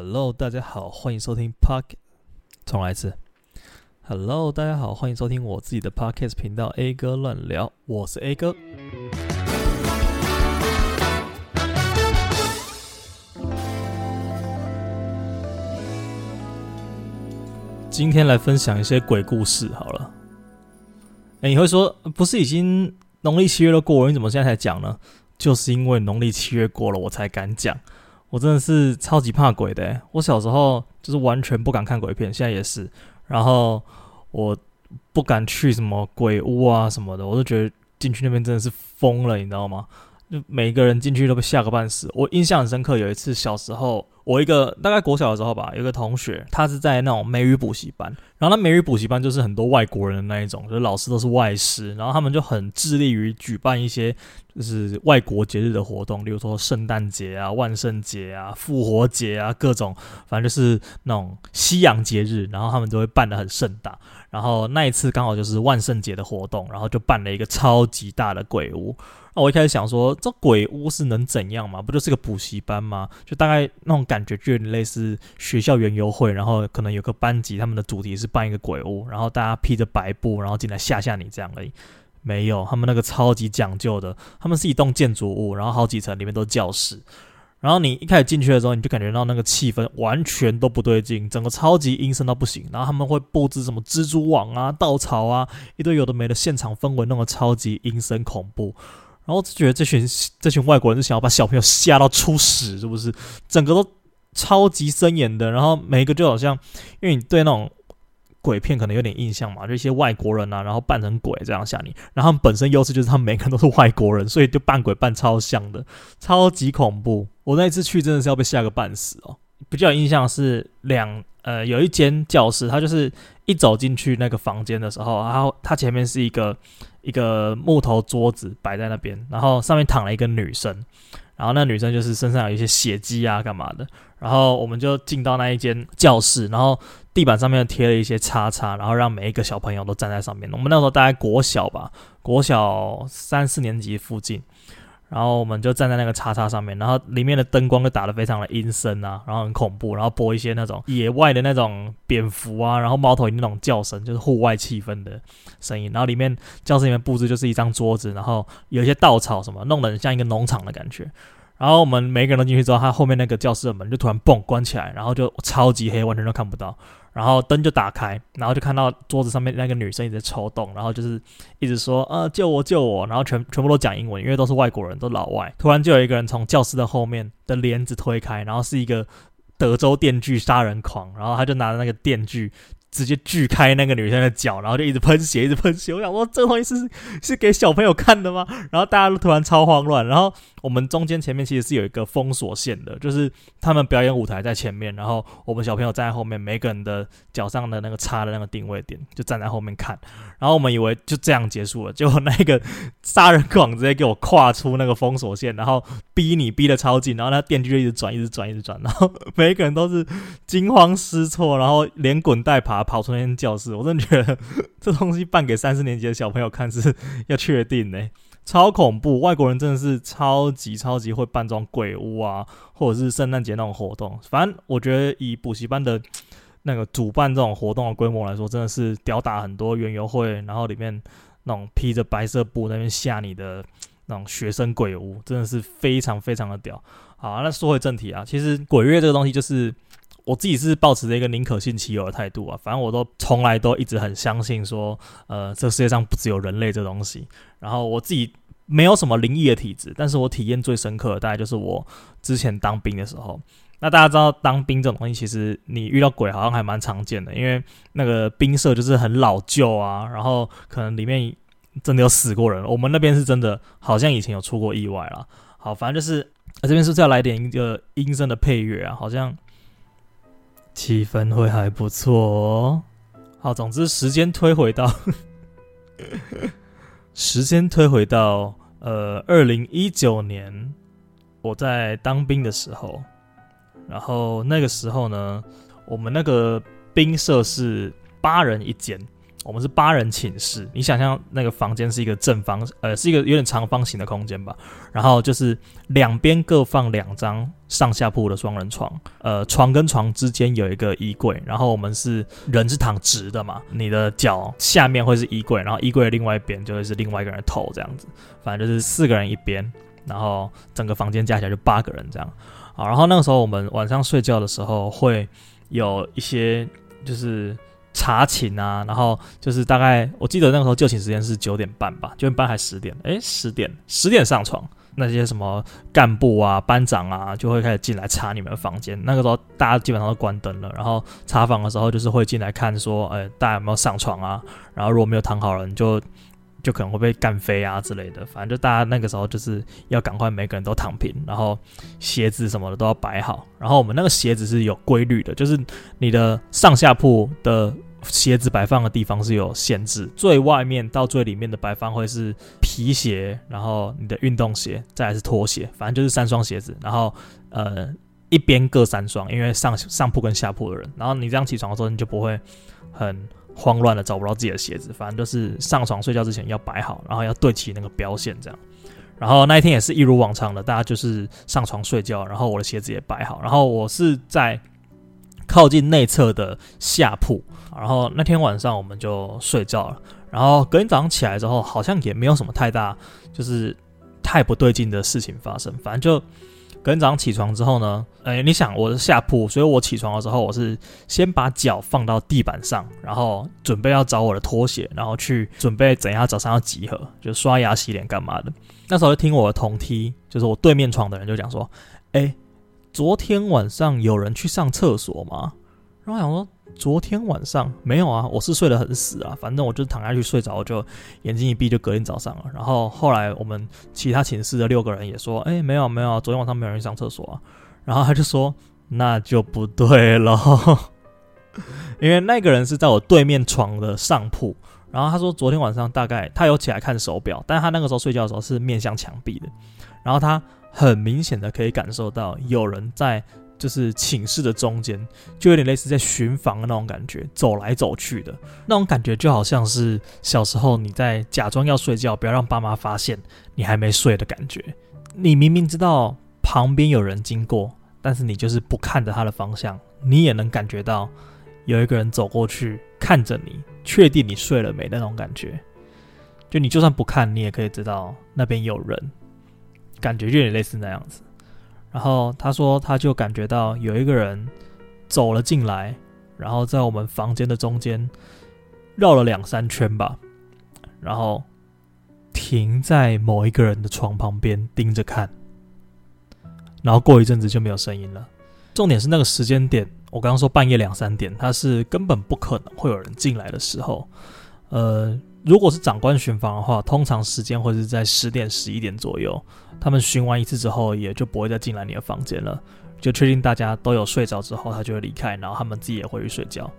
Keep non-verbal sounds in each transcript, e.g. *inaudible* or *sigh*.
Hello，大家好，欢迎收听 Park。重来一次。Hello，大家好，欢迎收听我自己的 Podcast 频道 A 哥乱聊，我是 A 哥。今天来分享一些鬼故事好了。哎，你会说，不是已经农历七月都过了，你怎么现在才讲呢？就是因为农历七月过了，我才敢讲。我真的是超级怕鬼的，我小时候就是完全不敢看鬼片，现在也是。然后我不敢去什么鬼屋啊什么的，我都觉得进去那边真的是疯了，你知道吗？就每个人进去都被吓个半死。我印象很深刻，有一次小时候，我一个大概国小的时候吧，有个同学，他是在那种美语补习班，然后那美语补习班就是很多外国人的那一种，就是老师都是外师，然后他们就很致力于举办一些就是外国节日的活动，例如说圣诞节啊、万圣节啊、复活节啊，各种反正就是那种西洋节日，然后他们都会办得很盛大。然后那一次刚好就是万圣节的活动，然后就办了一个超级大的鬼屋。那我一开始想说，这鬼屋是能怎样嘛？不就是个补习班吗？就大概那种感觉，就有点类似学校园游会，然后可能有个班级，他们的主题是办一个鬼屋，然后大家披着白布，然后进来吓吓你这样而已。没有，他们那个超级讲究的，他们是一栋建筑物，然后好几层，里面都是教室。然后你一开始进去的时候，你就感觉到那个气氛完全都不对劲，整个超级阴森到不行。然后他们会布置什么蜘蛛网啊、稻草啊，一堆有的没的，现场氛围弄得超级阴森恐怖。然后就觉得这群这群外国人是想要把小朋友吓到出屎，是不是？整个都超级森严的，然后每一个就好像，因为你对那种鬼片可能有点印象嘛，就一些外国人啊，然后扮成鬼这样吓你。然后他们本身优势就是他们每个人都是外国人，所以就扮鬼扮超像的，超级恐怖。我那一次去真的是要被吓个半死哦。比较有印象是两呃有一间教室，它就是一走进去那个房间的时候，然后它前面是一个。一个木头桌子摆在那边，然后上面躺了一个女生，然后那女生就是身上有一些血迹啊，干嘛的？然后我们就进到那一间教室，然后地板上面贴了一些叉叉，然后让每一个小朋友都站在上面。我们那时候大概国小吧，国小三四年级附近。然后我们就站在那个叉叉上面，然后里面的灯光就打得非常的阴森啊，然后很恐怖，然后播一些那种野外的那种蝙蝠啊，然后猫头鹰那种叫声，就是户外气氛的声音。然后里面教室里面布置就是一张桌子，然后有一些稻草什么，弄得很像一个农场的感觉。然后我们每个人都进去之后，他后面那个教室的门就突然嘣关起来，然后就超级黑，完全都看不到。然后灯就打开，然后就看到桌子上面那个女生一直抽动，然后就是一直说呃救我救我，然后全全部都讲英文，因为都是外国人，都老外。突然就有一个人从教室的后面的帘子推开，然后是一个德州电锯杀人狂，然后他就拿着那个电锯。直接锯开那个女生的脚，然后就一直喷血，一直喷血。我想说，这个东西是是给小朋友看的吗？然后大家都突然超慌乱。然后我们中间前面其实是有一个封锁线的，就是他们表演舞台在前面，然后我们小朋友站在后面，每个人的脚上的那个插的那个定位点就站在后面看。然后我们以为就这样结束了，结果那个杀人狂直接给我跨出那个封锁线，然后逼你逼得超近，然后那电锯就一直转，一直转，一直转，然后每一个人都是惊慌失措，然后连滚带爬。跑出那间教室，我真的觉得这东西办给三四年级的小朋友看是要确定呢，超恐怖！外国人真的是超级超级会办这种鬼屋啊，或者是圣诞节那种活动。反正我觉得以补习班的那个主办这种活动的规模来说，真的是屌打很多园游会，然后里面那种披着白色布那边吓你的那种学生鬼屋，真的是非常非常的屌。好，那说回正题啊，其实鬼月这个东西就是。我自己是抱持着一个宁可信其有的态度啊，反正我都从来都一直很相信说，呃，这世界上不只有人类这东西。然后我自己没有什么灵异的体质，但是我体验最深刻的大概就是我之前当兵的时候。那大家知道当兵这种东西，其实你遇到鬼好像还蛮常见的，因为那个兵舍就是很老旧啊，然后可能里面真的有死过人。我们那边是真的，好像以前有出过意外啦。好，反正就是，这边是不是要来点一个阴森的配乐啊？好像。气氛会还不错哦。好，总之时间推回到，*laughs* 时间推回到呃二零一九年，我在当兵的时候，然后那个时候呢，我们那个兵舍是八人一间，我们是八人寝室，你想象那个房间是一个正方，呃，是一个有点长方形的空间吧。然后就是两边各放两张上下铺的双人床，呃，床跟床之间有一个衣柜。然后我们是人是躺直的嘛，你的脚下面会是衣柜，然后衣柜的另外一边就会是另外一个人头这样子。反正就是四个人一边，然后整个房间加起来就八个人这样。好，然后那个时候我们晚上睡觉的时候会有一些就是。查寝啊，然后就是大概我记得那个时候就寝时间是九点半吧，九点半还十点？诶，十点，十点上床。那些什么干部啊、班长啊，就会开始进来查你们的房间。那个时候大家基本上都关灯了，然后查房的时候就是会进来看说，诶，大家有没有上床啊？然后如果没有躺好了，你就就可能会被干飞啊之类的。反正就大家那个时候就是要赶快每个人都躺平，然后鞋子什么的都要摆好。然后我们那个鞋子是有规律的，就是你的上下铺的。鞋子摆放的地方是有限制，最外面到最里面的摆放会是皮鞋，然后你的运动鞋，再来是拖鞋，反正就是三双鞋子，然后呃一边各三双，因为上上铺跟下铺的人，然后你这样起床的时候你就不会很慌乱的找不到自己的鞋子，反正就是上床睡觉之前要摆好，然后要对齐那个标线这样，然后那一天也是一如往常的，大家就是上床睡觉，然后我的鞋子也摆好，然后我是在靠近内侧的下铺。然后那天晚上我们就睡觉了，然后隔天早上起来之后，好像也没有什么太大，就是太不对劲的事情发生。反正就隔天早上起床之后呢，哎，你想我是下铺，所以我起床的时候，我是先把脚放到地板上，然后准备要找我的拖鞋，然后去准备等一下早上要集合，就刷牙洗脸干嘛的。那时候听我的同梯，就是我对面床的人就讲说，哎，昨天晚上有人去上厕所吗？然后想说。昨天晚上没有啊，我是睡得很死啊，反正我就躺下去睡着，我就眼睛一闭就隔天早上了。然后后来我们其他寝室的六个人也说，哎，没有没有，昨天晚上没有人上厕所啊。然后他就说，那就不对了，*laughs* 因为那个人是在我对面床的上铺。然后他说，昨天晚上大概他有起来看手表，但他那个时候睡觉的时候是面向墙壁的，然后他很明显的可以感受到有人在。就是寝室的中间，就有点类似在巡房的那种感觉，走来走去的那种感觉，就好像是小时候你在假装要睡觉，不要让爸妈发现你还没睡的感觉。你明明知道旁边有人经过，但是你就是不看着他的方向，你也能感觉到有一个人走过去看着你，确定你睡了没那种感觉。就你就算不看，你也可以知道那边有人，感觉就有点类似那样子。然后他说，他就感觉到有一个人走了进来，然后在我们房间的中间绕了两三圈吧，然后停在某一个人的床旁边盯着看，然后过一阵子就没有声音了。重点是那个时间点，我刚刚说半夜两三点，他是根本不可能会有人进来的时候，呃。如果是长官巡房的话，通常时间会是在十点、十一点左右。他们巡完一次之后，也就不会再进来你的房间了。就确定大家都有睡着之后，他就会离开，然后他们自己也会去睡觉。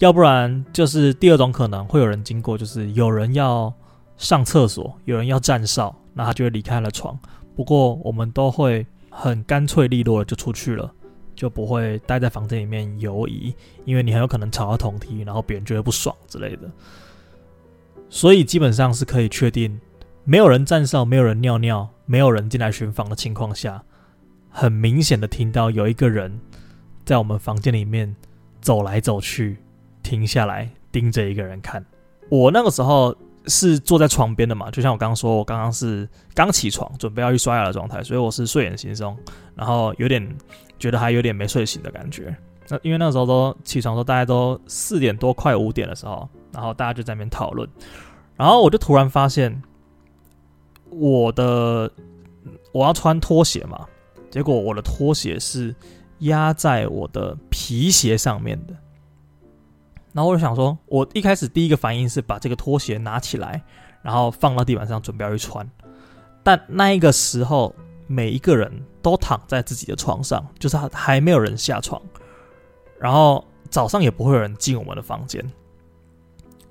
要不然就是第二种可能，会有人经过，就是有人要上厕所，有人要站哨，那他就会离开了床。不过我们都会很干脆利落的就出去了，就不会待在房间里面游移，因为你很有可能吵到同梯，然后别人觉得不爽之类的。所以基本上是可以确定，没有人站哨，没有人尿尿，没有人进来巡房的情况下，很明显的听到有一个人在我们房间里面走来走去，停下来盯着一个人看。我那个时候是坐在床边的嘛，就像我刚刚说，我刚刚是刚起床，准备要去刷牙的状态，所以我是睡眼惺忪，然后有点觉得还有点没睡醒的感觉。那因为那时候都起床都，大概都四点多快五点的时候。然后大家就在那边讨论，然后我就突然发现，我的我要穿拖鞋嘛，结果我的拖鞋是压在我的皮鞋上面的。然后我就想说，我一开始第一个反应是把这个拖鞋拿起来，然后放到地板上准备要去穿。但那一个时候，每一个人都躺在自己的床上，就是还没有人下床，然后早上也不会有人进我们的房间。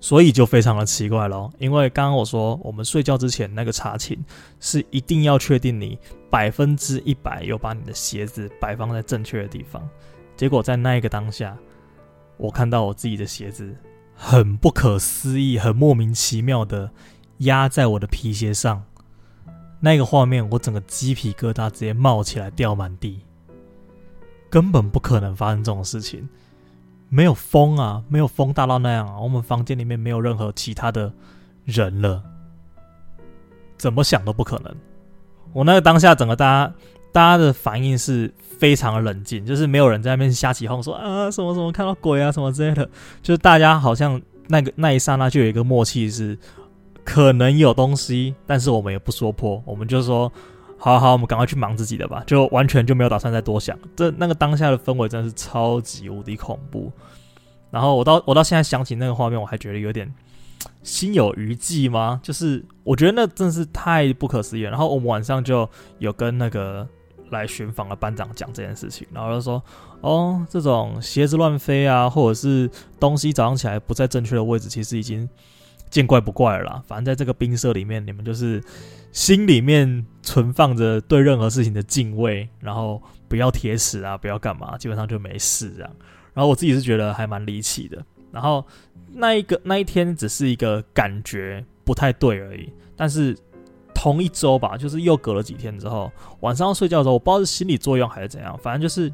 所以就非常的奇怪咯，因为刚刚我说我们睡觉之前那个查寝是一定要确定你百分之一百有把你的鞋子摆放在正确的地方，结果在那一个当下，我看到我自己的鞋子很不可思议、很莫名其妙的压在我的皮鞋上。那个画面，我整个鸡皮疙瘩直接冒起来，掉满地。根本不可能发生这种事情，没有风啊，没有风大到那样啊。我们房间里面没有任何其他的人了，怎么想都不可能。我那个当下，整个大家大家的反应是非常冷静，就是没有人在那边瞎起哄说啊什么什么看到鬼啊什么之类的，就是大家好像那个那一刹那就有一个默契是。可能有东西，但是我们也不说破，我们就说，好好，我们赶快去忙自己的吧，就完全就没有打算再多想。这那个当下的氛围真的是超级无敌恐怖。然后我到我到现在想起那个画面，我还觉得有点心有余悸吗？就是我觉得那真是太不可思议了。然后我们晚上就有跟那个来巡访的班长讲这件事情，然后就说，哦，这种鞋子乱飞啊，或者是东西早上起来不在正确的位置，其实已经。见怪不怪了啦，反正在这个兵舍里面，你们就是心里面存放着对任何事情的敬畏，然后不要铁齿啊，不要干嘛，基本上就没事这样。然后我自己是觉得还蛮离奇的。然后那一个那一天只是一个感觉不太对而已，但是同一周吧，就是又隔了几天之后，晚上睡觉的时候，我不知道是心理作用还是怎样，反正就是。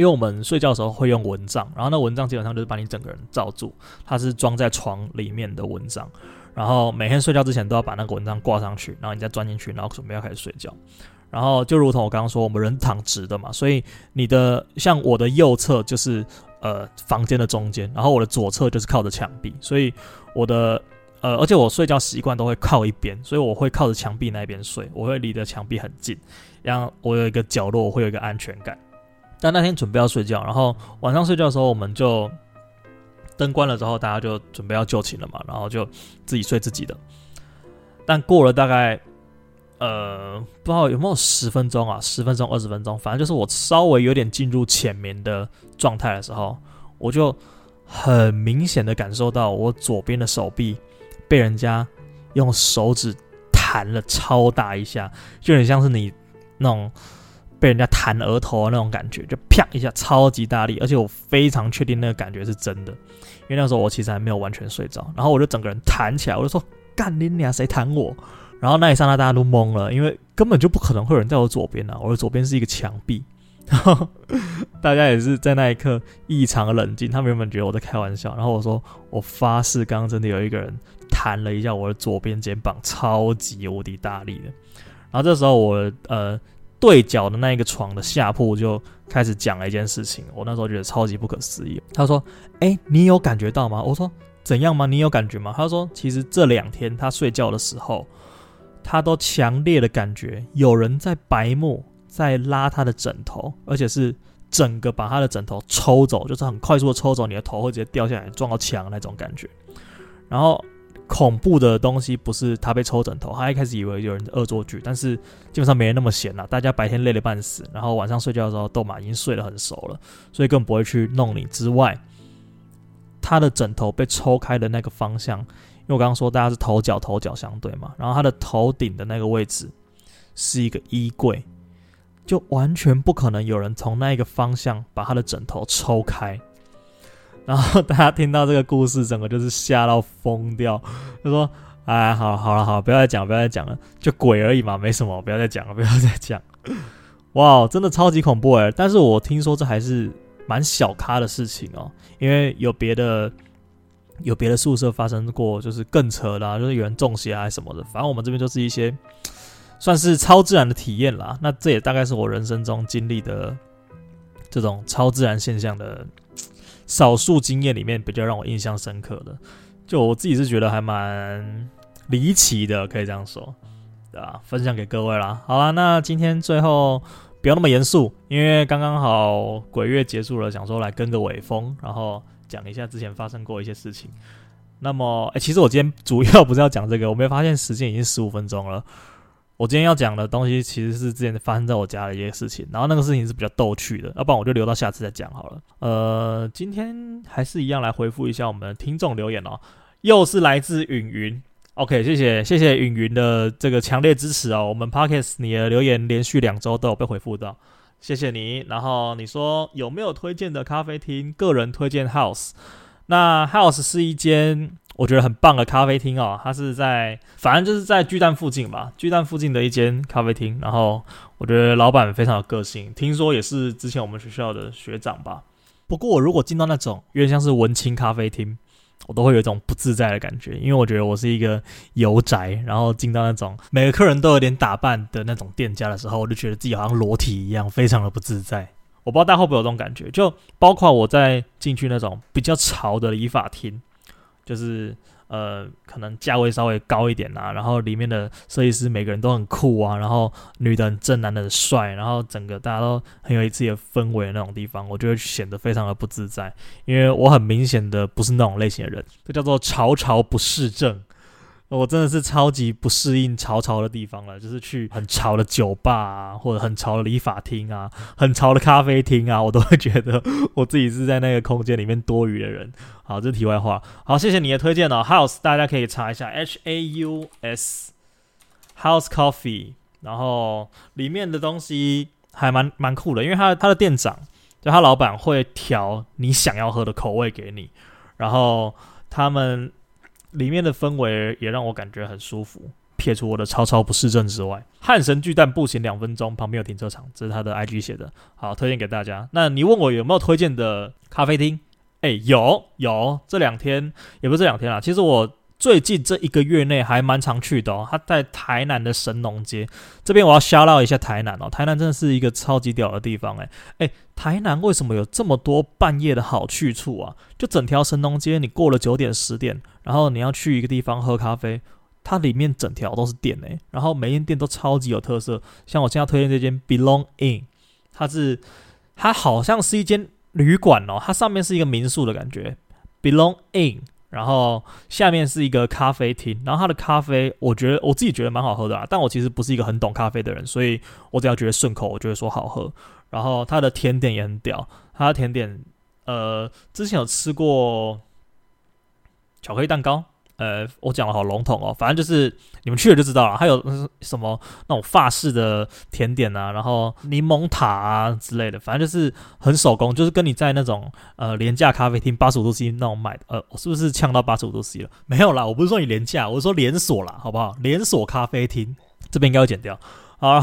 因为我们睡觉的时候会用蚊帐，然后那蚊帐基本上就是把你整个人罩住，它是装在床里面的蚊帐，然后每天睡觉之前都要把那个蚊帐挂上去，然后你再钻进去，然后准备要开始睡觉。然后就如同我刚刚说，我们人躺直的嘛，所以你的像我的右侧就是呃房间的中间，然后我的左侧就是靠着墙壁，所以我的呃而且我睡觉习惯都会靠一边，所以我会靠着墙壁那边睡，我会离着墙壁很近，让我有一个角落，我会有一个安全感。但那天准备要睡觉，然后晚上睡觉的时候，我们就灯关了之后，大家就准备要就寝了嘛，然后就自己睡自己的。但过了大概呃不知道有没有十分钟啊，十分钟、二十分钟，反正就是我稍微有点进入浅眠的状态的时候，我就很明显的感受到我左边的手臂被人家用手指弹了超大一下，就很像是你那种。被人家弹额头的那种感觉，就啪一下，超级大力，而且我非常确定那个感觉是真的，因为那时候我其实还没有完全睡着，然后我就整个人弹起来，我就说干你娘，谁弹我？然后那一刹那大家都懵了，因为根本就不可能会有人在我左边啊，我的左边是一个墙壁，然 *laughs* 后大家也是在那一刻异常冷静，他们原本觉得我在开玩笑，然后我说我发誓，刚刚真的有一个人弹了一下我的左边肩膀，超级无敌大力的，然后这时候我呃。对角的那一个床的下铺就开始讲了一件事情，我那时候觉得超级不可思议。他说：“哎，你有感觉到吗？”我说：“怎样吗？你有感觉吗？”他说：“其实这两天他睡觉的时候，他都强烈的感觉有人在白目，在拉他的枕头，而且是整个把他的枕头抽走，就是很快速的抽走，你的头会直接掉下来撞到墙那种感觉。然后。”恐怖的东西不是他被抽枕头，他一开始以为有人恶作剧，但是基本上没人那么闲了。大家白天累得半死，然后晚上睡觉的时候豆马已经睡得很熟了，所以更不会去弄你。之外，他的枕头被抽开的那个方向，因为我刚刚说大家是头脚头脚相对嘛，然后他的头顶的那个位置是一个衣柜，就完全不可能有人从那一个方向把他的枕头抽开。然后大家听到这个故事，整个就是吓到疯掉，就说：“哎，好，好了，好，不要再讲，不要再讲了，就鬼而已嘛，没什么，不要再讲了，不要再讲。*laughs* ”哇，真的超级恐怖哎！但是我听说这还是蛮小咖的事情哦，因为有别的有别的宿舍发生过，就是更扯的，就是有人中邪啊什么的。反正我们这边就是一些算是超自然的体验啦。那这也大概是我人生中经历的这种超自然现象的。少数经验里面比较让我印象深刻的，就我自己是觉得还蛮离奇的，可以这样说，对吧？分享给各位啦。好啦，那今天最后不要那么严肃，因为刚刚好鬼月结束了，想说来跟个尾风，然后讲一下之前发生过一些事情。那么，诶、其实我今天主要不是要讲这个，我没发现时间已经十五分钟了。我今天要讲的东西其实是之前发生在我家的一些事情，然后那个事情是比较逗趣的，要不然我就留到下次再讲好了。呃，今天还是一样来回复一下我们听众留言哦，又是来自允云，OK，谢谢谢谢允云的这个强烈支持哦，我们 Podcast 你的留言连续两周都有被回复到，谢谢你。然后你说有没有推荐的咖啡厅？个人推荐 House。那 House 是一间我觉得很棒的咖啡厅哦，它是在反正就是在巨蛋附近吧，巨蛋附近的一间咖啡厅。然后我觉得老板非常有个性，听说也是之前我们学校的学长吧。不过我如果进到那种有点像是文青咖啡厅，我都会有一种不自在的感觉，因为我觉得我是一个油宅，然后进到那种每个客人都有点打扮的那种店家的时候，我就觉得自己好像裸体一样，非常的不自在。我不知道大家会不会有这种感觉，就包括我在进去那种比较潮的理发厅，就是。呃，可能价位稍微高一点啊，然后里面的设计师每个人都很酷啊，然后女的很正，男的很帅，然后整个大家都很有自己的氛围的那种地方，我就会显得非常的不自在，因为我很明显的不是那种类型的人，这叫做潮潮不适症。我真的是超级不适应潮潮的地方了，就是去很潮的酒吧啊，或者很潮的理发厅啊，很潮的咖啡厅啊，我都会觉得我自己是在那个空间里面多余的人。好，这是题外话。好，谢谢你的推荐哦，House，大家可以查一下 H A U S House Coffee，然后里面的东西还蛮蛮酷的，因为他他的店长就他老板会调你想要喝的口味给你，然后他们。里面的氛围也让我感觉很舒服。撇除我的超超不适症之外，汉神巨蛋步行两分钟，旁边有停车场，这是他的 IG 写的。好，推荐给大家。那你问我有没有推荐的咖啡厅？哎，有有，这两天也不是这两天啦，其实我。最近这一个月内还蛮常去的哦，他在台南的神农街这边，我要 shout out 一下台南哦，台南真的是一个超级屌的地方诶，诶，台南为什么有这么多半夜的好去处啊？就整条神农街，你过了九点十点，然后你要去一个地方喝咖啡，它里面整条都是店诶，然后每间店都超级有特色，像我现在推荐这间 Belong In，它是它好像是一间旅馆哦，它上面是一个民宿的感觉，Belong In。然后下面是一个咖啡厅，然后它的咖啡，我觉得我自己觉得蛮好喝的啊，但我其实不是一个很懂咖啡的人，所以我只要觉得顺口，我就会说好喝。然后它的甜点也很屌，它的甜点，呃，之前有吃过巧克力蛋糕。呃，我讲的好笼统哦，反正就是你们去了就知道了。还有什么那种法式的甜点啊，然后柠檬塔啊之类的，反正就是很手工，就是跟你在那种呃廉价咖啡厅八十五度 C 那种买的。呃，我是不是呛到八十五度 C 了？没有啦，我不是说你廉价，我是说连锁啦，好不好？连锁咖啡厅这边应该会剪掉。好，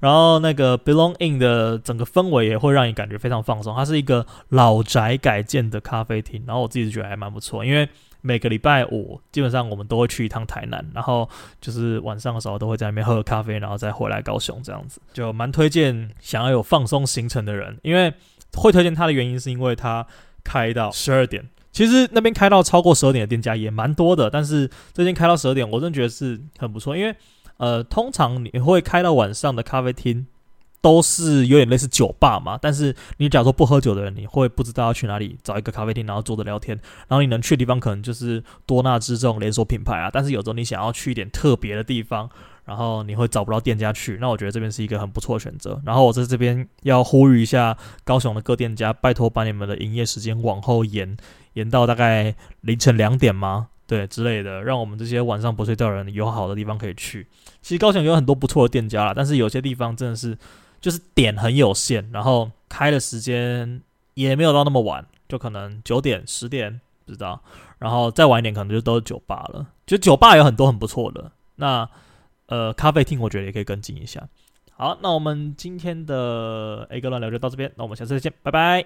然后那个 Belong Inn 的整个氛围也会让你感觉非常放松。它是一个老宅改建的咖啡厅，然后我自己觉得还蛮不错，因为。每个礼拜五，基本上我们都会去一趟台南，然后就是晚上的时候都会在那边喝个咖啡，然后再回来高雄这样子，就蛮推荐想要有放松行程的人，因为会推荐他的原因是因为他开到十二点，其实那边开到超过十二点的店家也蛮多的，但是这间开到十二点，我真的觉得是很不错，因为呃，通常你会开到晚上的咖啡厅。都是有点类似酒吧嘛，但是你假如说不喝酒的人，你会不知道要去哪里找一个咖啡厅，然后坐着聊天，然后你能去的地方可能就是多纳兹这种连锁品牌啊。但是有时候你想要去一点特别的地方，然后你会找不到店家去，那我觉得这边是一个很不错的选择。然后我在这边要呼吁一下高雄的各店家，拜托把你们的营业时间往后延，延到大概凌晨两点吗？对之类的，让我们这些晚上不睡觉的人有好的地方可以去。其实高雄有很多不错的店家啦，但是有些地方真的是。就是点很有限，然后开的时间也没有到那么晚，就可能九点、十点，不知道。然后再晚一点，可能就都是酒吧了。其实酒吧有很多很不错的，那呃咖啡厅我觉得也可以跟进一下。好，那我们今天的 A 哥乱聊就到这边，那我们下次再见，拜拜。